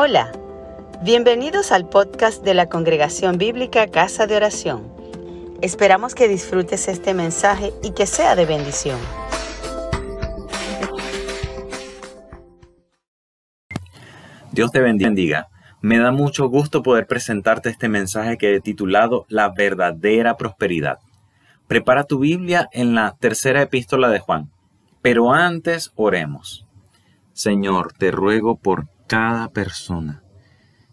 Hola, bienvenidos al podcast de la Congregación Bíblica Casa de Oración. Esperamos que disfrutes este mensaje y que sea de bendición. Dios te bendiga. Me da mucho gusto poder presentarte este mensaje que he titulado La verdadera prosperidad. Prepara tu Biblia en la tercera epístola de Juan. Pero antes oremos. Señor, te ruego por cada persona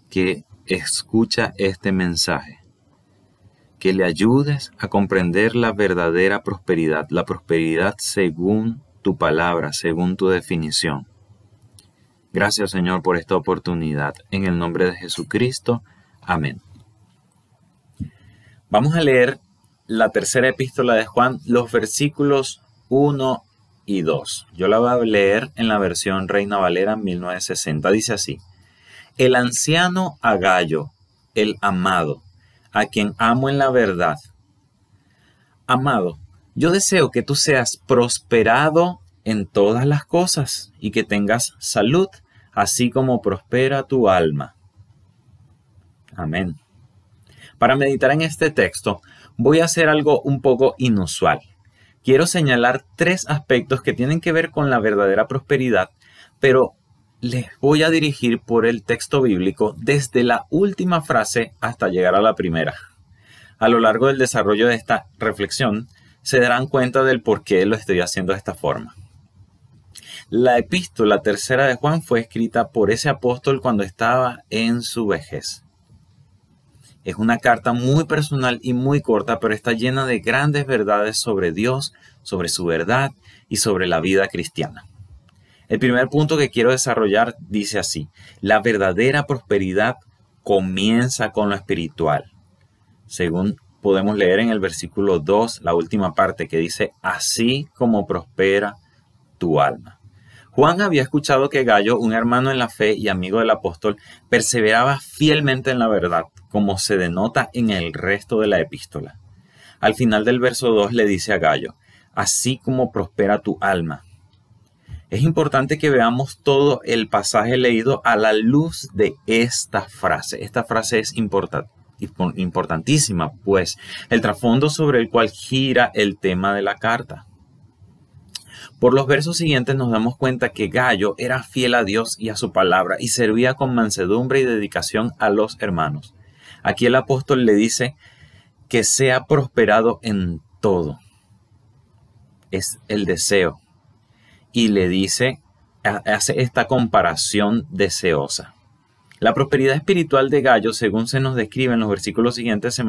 que escucha este mensaje. Que le ayudes a comprender la verdadera prosperidad, la prosperidad según tu palabra, según tu definición. Gracias Señor por esta oportunidad. En el nombre de Jesucristo. Amén. Vamos a leer la tercera epístola de Juan, los versículos 1 y 2. Yo la voy a leer en la versión Reina Valera 1960. Dice así. El anciano Agallo, el amado, a quien amo en la verdad. Amado, yo deseo que tú seas prosperado en todas las cosas y que tengas salud, así como prospera tu alma. Amén. Para meditar en este texto, voy a hacer algo un poco inusual quiero señalar tres aspectos que tienen que ver con la verdadera prosperidad, pero les voy a dirigir por el texto bíblico desde la última frase hasta llegar a la primera. A lo largo del desarrollo de esta reflexión, se darán cuenta del por qué lo estoy haciendo de esta forma. La epístola tercera de Juan fue escrita por ese apóstol cuando estaba en su vejez. Es una carta muy personal y muy corta, pero está llena de grandes verdades sobre Dios, sobre su verdad y sobre la vida cristiana. El primer punto que quiero desarrollar dice así, la verdadera prosperidad comienza con lo espiritual. Según podemos leer en el versículo 2, la última parte que dice, así como prospera tu alma. Juan había escuchado que Gallo, un hermano en la fe y amigo del apóstol, perseveraba fielmente en la verdad, como se denota en el resto de la epístola. Al final del verso 2 le dice a Gallo, así como prospera tu alma. Es importante que veamos todo el pasaje leído a la luz de esta frase. Esta frase es importantísima, pues el trasfondo sobre el cual gira el tema de la carta. Por los versos siguientes nos damos cuenta que Gallo era fiel a Dios y a su palabra y servía con mansedumbre y dedicación a los hermanos. Aquí el apóstol le dice que sea prosperado en todo. Es el deseo. Y le dice, hace esta comparación deseosa. La prosperidad espiritual de Gallo, según se nos describe en los versículos siguientes, se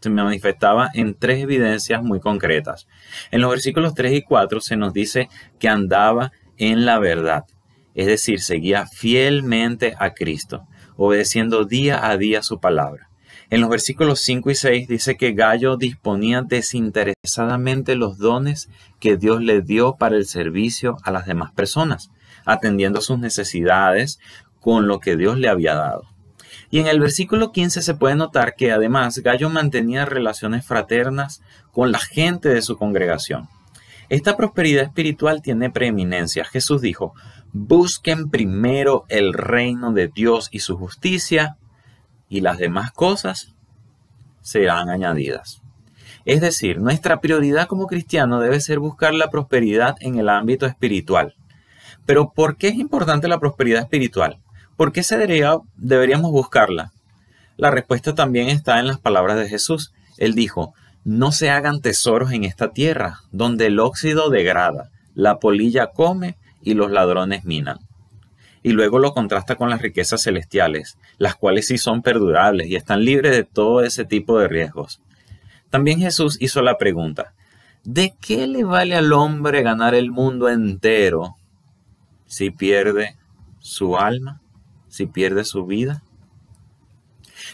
se manifestaba en tres evidencias muy concretas. En los versículos 3 y 4 se nos dice que andaba en la verdad, es decir, seguía fielmente a Cristo, obedeciendo día a día su palabra. En los versículos 5 y 6 dice que Gallo disponía desinteresadamente los dones que Dios le dio para el servicio a las demás personas, atendiendo sus necesidades con lo que Dios le había dado. Y en el versículo 15 se puede notar que además Gallo mantenía relaciones fraternas con la gente de su congregación. Esta prosperidad espiritual tiene preeminencia. Jesús dijo, busquen primero el reino de Dios y su justicia, y las demás cosas serán añadidas. Es decir, nuestra prioridad como cristiano debe ser buscar la prosperidad en el ámbito espiritual. Pero ¿por qué es importante la prosperidad espiritual? ¿Por qué se deberíamos buscarla? La respuesta también está en las palabras de Jesús. Él dijo, no se hagan tesoros en esta tierra, donde el óxido degrada, la polilla come y los ladrones minan. Y luego lo contrasta con las riquezas celestiales, las cuales sí son perdurables y están libres de todo ese tipo de riesgos. También Jesús hizo la pregunta, ¿de qué le vale al hombre ganar el mundo entero si pierde su alma? si pierde su vida?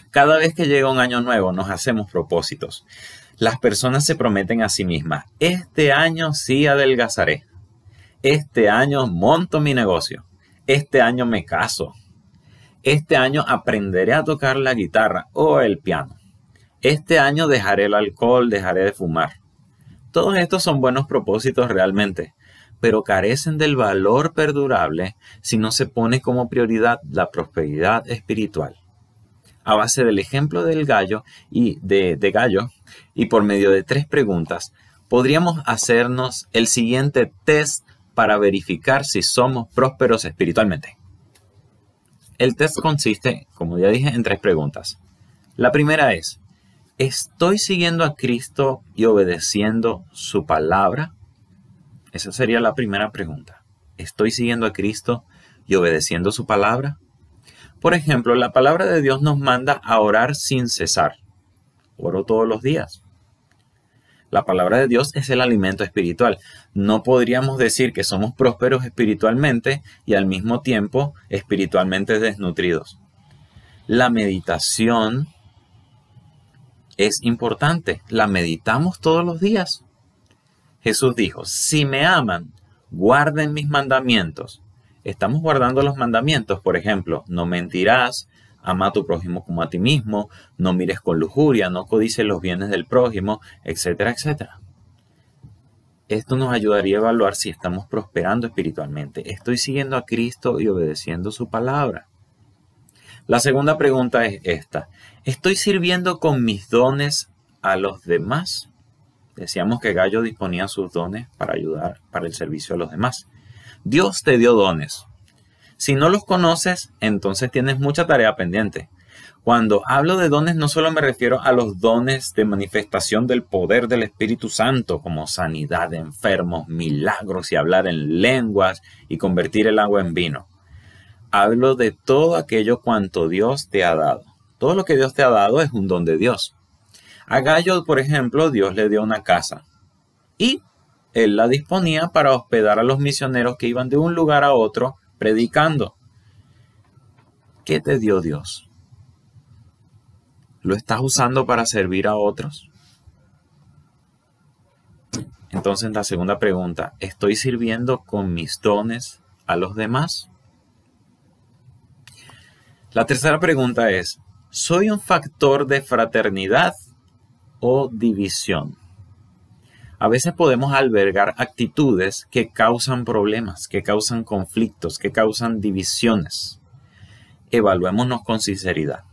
Cada vez que llega un año nuevo nos hacemos propósitos. Las personas se prometen a sí mismas, este año sí adelgazaré, este año monto mi negocio, este año me caso, este año aprenderé a tocar la guitarra o el piano, este año dejaré el alcohol, dejaré de fumar. Todos estos son buenos propósitos realmente, pero carecen del valor perdurable si no se pone como prioridad la prosperidad espiritual. A base del ejemplo del gallo y de, gallo y por medio de tres preguntas, podríamos hacernos el siguiente test para verificar si somos prósperos espiritualmente. El test consiste, como ya dije, en tres preguntas. La primera es, ¿estoy siguiendo a Cristo y obedeciendo su palabra? Esa sería la primera pregunta. ¿Estoy siguiendo a Cristo y obedeciendo su palabra? Por ejemplo, la palabra de Dios nos manda a orar sin cesar. Oro todos los días. La palabra de Dios es el alimento espiritual. No podríamos decir que somos prósperos espiritualmente y al mismo tiempo espiritualmente desnutridos. La meditación es importante. La meditamos todos los días. Jesús dijo, si me aman, guarden mis mandamientos. Estamos guardando los mandamientos, por ejemplo, no mentirás, ama a tu prójimo como a ti mismo, no mires con lujuria, no codices los bienes del prójimo, etcétera, etcétera. Esto nos ayudaría a evaluar si estamos prosperando espiritualmente. ¿Estoy siguiendo a Cristo y obedeciendo su palabra? La segunda pregunta es esta. ¿Estoy sirviendo con mis dones a los demás? Decíamos que Gallo disponía sus dones para ayudar para el servicio a los demás. Dios te dio dones. Si no los conoces, entonces tienes mucha tarea pendiente. Cuando hablo de dones no solo me refiero a los dones de manifestación del poder del Espíritu Santo, como sanidad de enfermos, milagros y hablar en lenguas y convertir el agua en vino. Hablo de todo aquello cuanto Dios te ha dado. Todo lo que Dios te ha dado es un don de Dios. A Gallo, por ejemplo, Dios le dio una casa y él la disponía para hospedar a los misioneros que iban de un lugar a otro predicando. ¿Qué te dio Dios? ¿Lo estás usando para servir a otros? Entonces la segunda pregunta, ¿estoy sirviendo con mis dones a los demás? La tercera pregunta es, ¿soy un factor de fraternidad o división? A veces podemos albergar actitudes que causan problemas, que causan conflictos, que causan divisiones. Evaluémonos con sinceridad.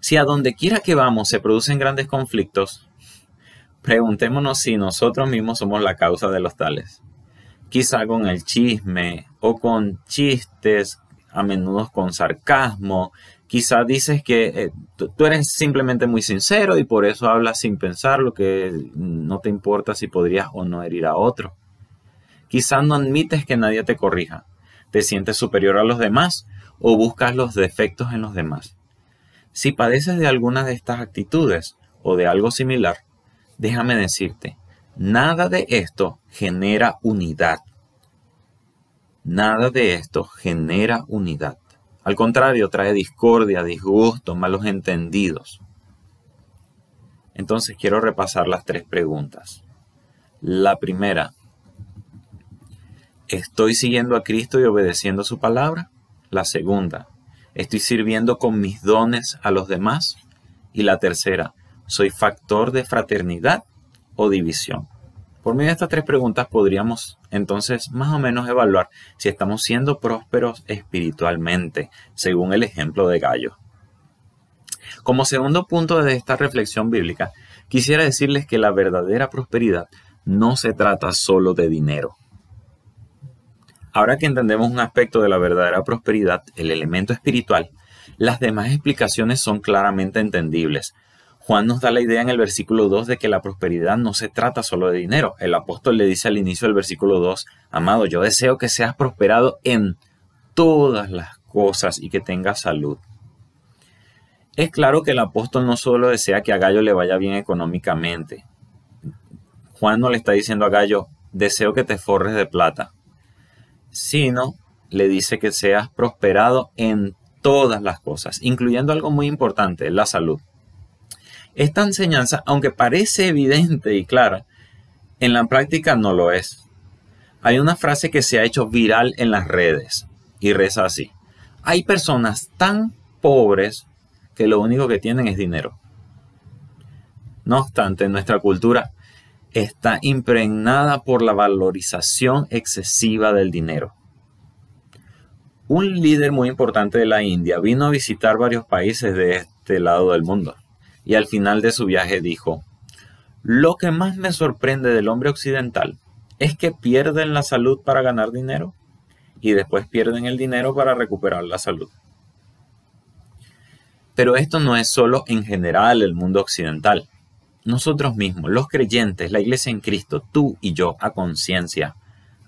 Si a donde quiera que vamos se producen grandes conflictos, preguntémonos si nosotros mismos somos la causa de los tales. Quizá con el chisme o con chistes, a menudo con sarcasmo, Quizá dices que eh, tú eres simplemente muy sincero y por eso hablas sin pensar lo que no te importa si podrías o no herir a otro. Quizá no admites que nadie te corrija, te sientes superior a los demás o buscas los defectos en los demás. Si padeces de alguna de estas actitudes o de algo similar, déjame decirte, nada de esto genera unidad. Nada de esto genera unidad. Al contrario, trae discordia, disgusto, malos entendidos. Entonces quiero repasar las tres preguntas. La primera, ¿estoy siguiendo a Cristo y obedeciendo su palabra? La segunda, ¿estoy sirviendo con mis dones a los demás? Y la tercera, ¿soy factor de fraternidad o división? Por medio de estas tres preguntas podríamos entonces más o menos evaluar si estamos siendo prósperos espiritualmente, según el ejemplo de Gallo. Como segundo punto de esta reflexión bíblica, quisiera decirles que la verdadera prosperidad no se trata solo de dinero. Ahora que entendemos un aspecto de la verdadera prosperidad, el elemento espiritual, las demás explicaciones son claramente entendibles, Juan nos da la idea en el versículo 2 de que la prosperidad no se trata solo de dinero. El apóstol le dice al inicio del versículo 2, amado, yo deseo que seas prosperado en todas las cosas y que tengas salud. Es claro que el apóstol no solo desea que a Gallo le vaya bien económicamente. Juan no le está diciendo a Gallo, deseo que te forres de plata, sino le dice que seas prosperado en todas las cosas, incluyendo algo muy importante, la salud. Esta enseñanza, aunque parece evidente y clara, en la práctica no lo es. Hay una frase que se ha hecho viral en las redes y reza así. Hay personas tan pobres que lo único que tienen es dinero. No obstante, nuestra cultura, está impregnada por la valorización excesiva del dinero. Un líder muy importante de la India vino a visitar varios países de este lado del mundo y al final de su viaje dijo, lo que más me sorprende del hombre occidental es que pierden la salud para ganar dinero y después pierden el dinero para recuperar la salud. Pero esto no es solo en general el mundo occidental. Nosotros mismos, los creyentes, la iglesia en Cristo, tú y yo a conciencia,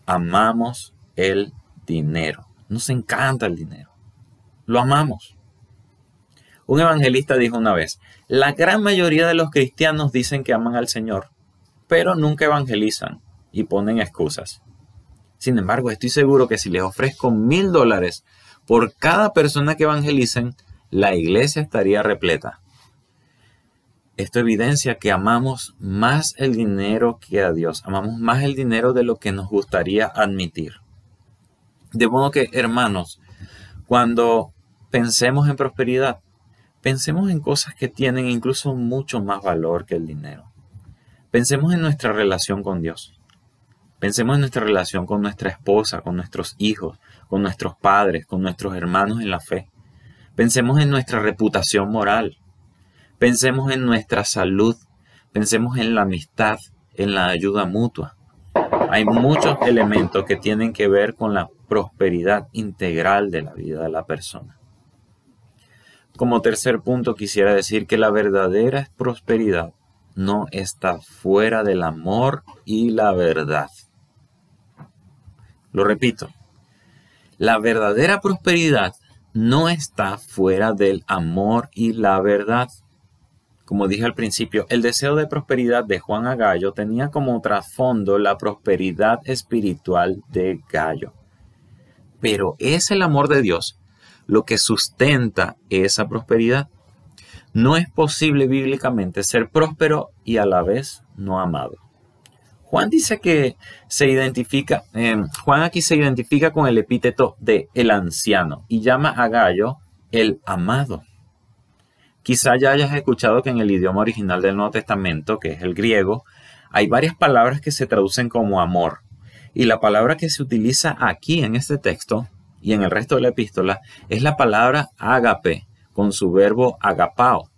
amamos el dinero. Nos encanta el dinero. Lo amamos. Un evangelista dijo una vez, la gran mayoría de los cristianos dicen que aman al Señor, pero nunca evangelizan y ponen excusas. Sin embargo, estoy seguro que si les ofrezco mil dólares por cada persona que evangelicen, la iglesia estaría repleta. Esto evidencia que amamos más el dinero que a Dios, amamos más el dinero de lo que nos gustaría admitir. De modo que, hermanos, cuando pensemos en prosperidad, pensemos en cosas que tienen incluso mucho más valor que el dinero. Pensemos en nuestra relación con Dios. Pensemos en nuestra relación con nuestra esposa, con nuestros hijos, con nuestros padres, con nuestros hermanos en la fe. Pensemos en nuestra reputación moral, Pensemos en nuestra salud, pensemos en la amistad, en la ayuda mutua. Hay muchos elementos que tienen que ver con la prosperidad integral de la vida de la persona. Como tercer punto quisiera decir que la verdadera prosperidad no está fuera del amor y la verdad. Lo repito, la verdadera prosperidad no está fuera del amor y la verdad. Como dije al principio, el deseo de prosperidad de Juan a Gallo tenía como trasfondo la prosperidad espiritual de Gallo. Pero es el amor de Dios lo que sustenta esa prosperidad. No es posible bíblicamente ser próspero y a la vez no amado. Juan dice que se identifica, em, Juan aquí se identifica con el epíteto de el anciano y llama a Gallo el amado. Quizá ya hayas escuchado que en el idioma original del Nuevo Testamento, que es el griego, hay varias palabras que se traducen como amor. Y la palabra que se utiliza aquí en este texto y en el resto de la epístola es la palabra agape, con su verbo agapao.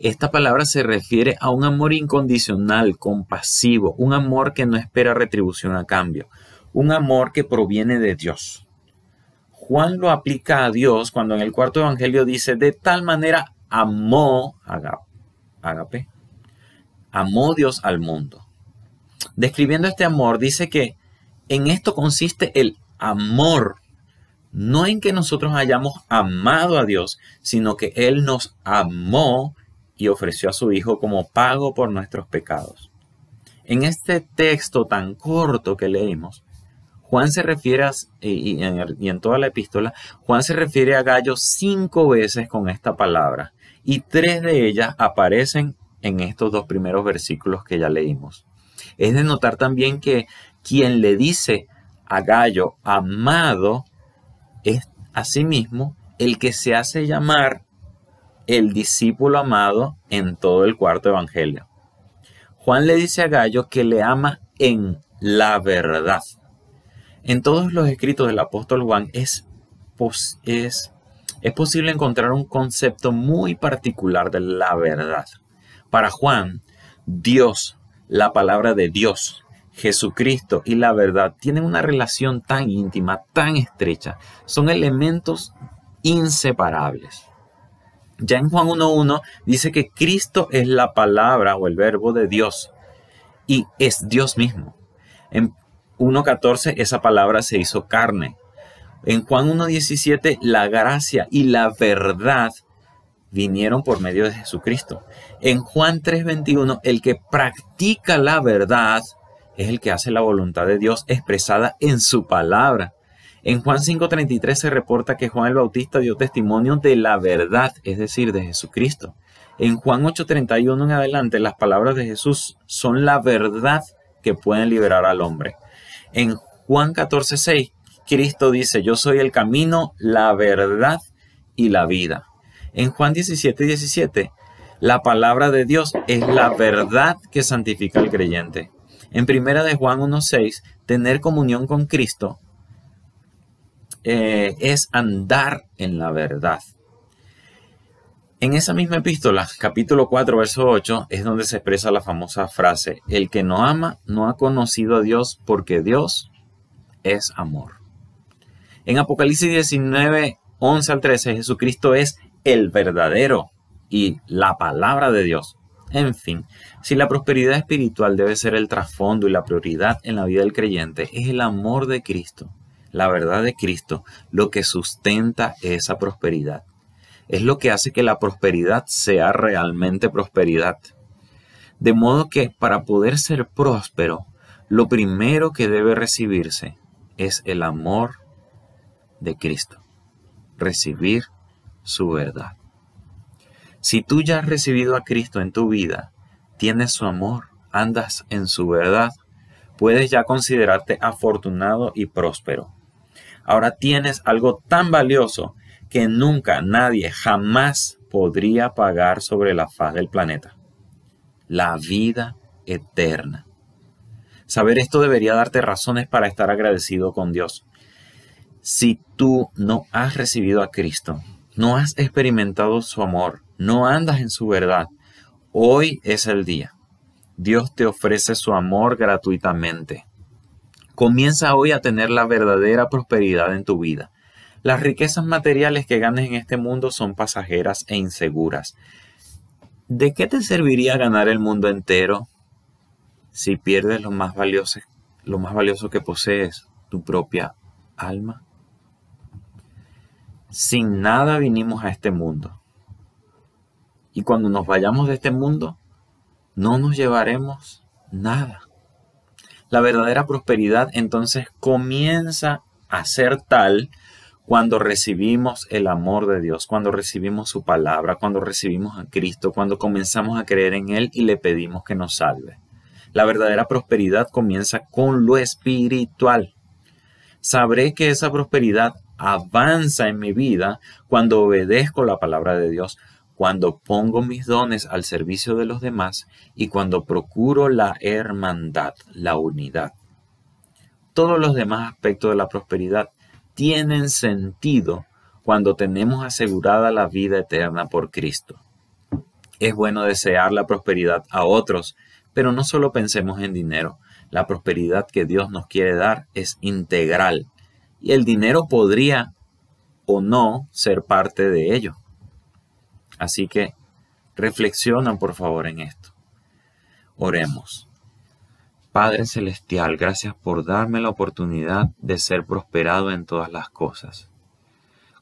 Esta palabra se refiere a un amor incondicional, compasivo, un amor que no espera retribución a cambio, un amor que proviene de Dios. Juan lo aplica a Dios cuando en el cuarto evangelio dice, de tal manera amó, agape, amó Dios al mundo. Describiendo este amor, dice que en esto consiste el amor, no en que nosotros hayamos amado a Dios, sino que Él nos amó y ofreció a su Hijo como pago por nuestros pecados. En este texto tan corto que leímos, Juan se refiere, a, y, en, toda la epístola, Juan se refiere a Gallo cinco veces con esta palabra y tres de ellas aparecen en estos dos primeros versículos que ya leímos. Es de notar también que quien le dice a Gallo amado es asimismo el que se hace llamar el discípulo amado en todo el cuarto evangelio. Juan le dice a Gallo que le ama en la verdad. En todos los escritos del apóstol Juan es, es, es posible encontrar un concepto muy particular de la verdad. Para Juan, Dios, la palabra de Dios, Jesucristo y la verdad tienen una relación tan íntima, tan estrecha. Son elementos inseparables. Ya en Juan 1.1 dice que Cristo es la palabra o el verbo de Dios y es Dios mismo. En 1.14 esa palabra se hizo carne. En Juan 1.17 la gracia y la verdad vinieron por medio de Jesucristo. En Juan 3.21 el que practica la verdad es el que hace la voluntad de Dios expresada en su palabra. En Juan 5.33 se reporta que Juan el Bautista dio testimonio de la verdad, es decir, de Jesucristo. En Juan 8.31 en adelante las palabras de Jesús son la verdad que pueden liberar al hombre. En Juan 14, 6, Cristo dice, yo soy el camino, la verdad y la vida. En Juan 17, 17, La palabra de Dios es la verdad que santifica al creyente. En primera de Juan 1.6, tener comunión con Cristo eh, es andar en la verdad. En esa misma epístola, capítulo 4, verso 8, es donde se expresa la famosa frase, el que no ama no ha conocido a Dios porque Dios es amor. En Apocalipsis 19, 11 al 13, Jesucristo es el verdadero y la palabra de Dios. En fin, si la prosperidad espiritual debe ser el trasfondo y la prioridad en la vida del creyente, es el amor de Cristo, la verdad de Cristo, lo que sustenta esa prosperidad es lo que hace que la prosperidad sea realmente prosperidad. De modo que para poder ser próspero, lo primero que debe recibirse es el amor de Cristo. Recibir su verdad. Si tú ya has recibido a Cristo en tu vida, tienes su amor, andas en su verdad, puedes ya considerarte afortunado y próspero. Ahora tienes algo tan valioso que nunca nadie jamás podría pagar sobre la faz del planeta. La vida eterna. Saber esto debería darte razones para estar agradecido con Dios. Si tú no has recibido a Cristo, no has experimentado su amor, no andas en su verdad, hoy es el día. Dios te ofrece su amor gratuitamente. Comienza hoy a tener la verdadera prosperidad en tu vida. Las riquezas materiales que ganes en este mundo son pasajeras e inseguras. ¿De qué te serviría ganar el mundo entero si pierdes lo más valioso, lo más valioso que posees, tu propia alma? Sin nada vinimos a este mundo. Y cuando nos vayamos de este mundo, no nos llevaremos nada. La verdadera prosperidad entonces comienza a ser tal cuando recibimos el amor de Dios, cuando recibimos su palabra, cuando recibimos a Cristo, cuando comenzamos a creer en Él y le pedimos que nos salve. La verdadera prosperidad comienza con lo espiritual. Sabré que esa prosperidad avanza en mi vida cuando obedezco la palabra de Dios, cuando pongo mis dones al servicio de los demás y cuando procuro la hermandad, la unidad. Todos los demás aspectos de la prosperidad tienen sentido cuando tenemos asegurada la vida eterna por Cristo. Es bueno desear la prosperidad a otros, pero no solo pensemos en dinero. La prosperidad que Dios nos quiere dar es integral y el dinero podría o no ser parte de ello. Así que reflexionan por favor en esto. Oremos. Padre Celestial, gracias por darme la oportunidad de ser prosperado en todas las cosas,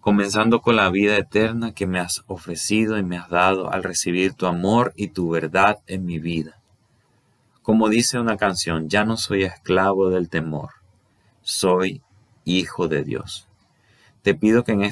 comenzando con la vida eterna que me has ofrecido y me has dado al recibir tu amor y tu verdad en mi vida. Como dice una canción, ya no soy esclavo del temor, soy hijo de Dios. Te pido que en.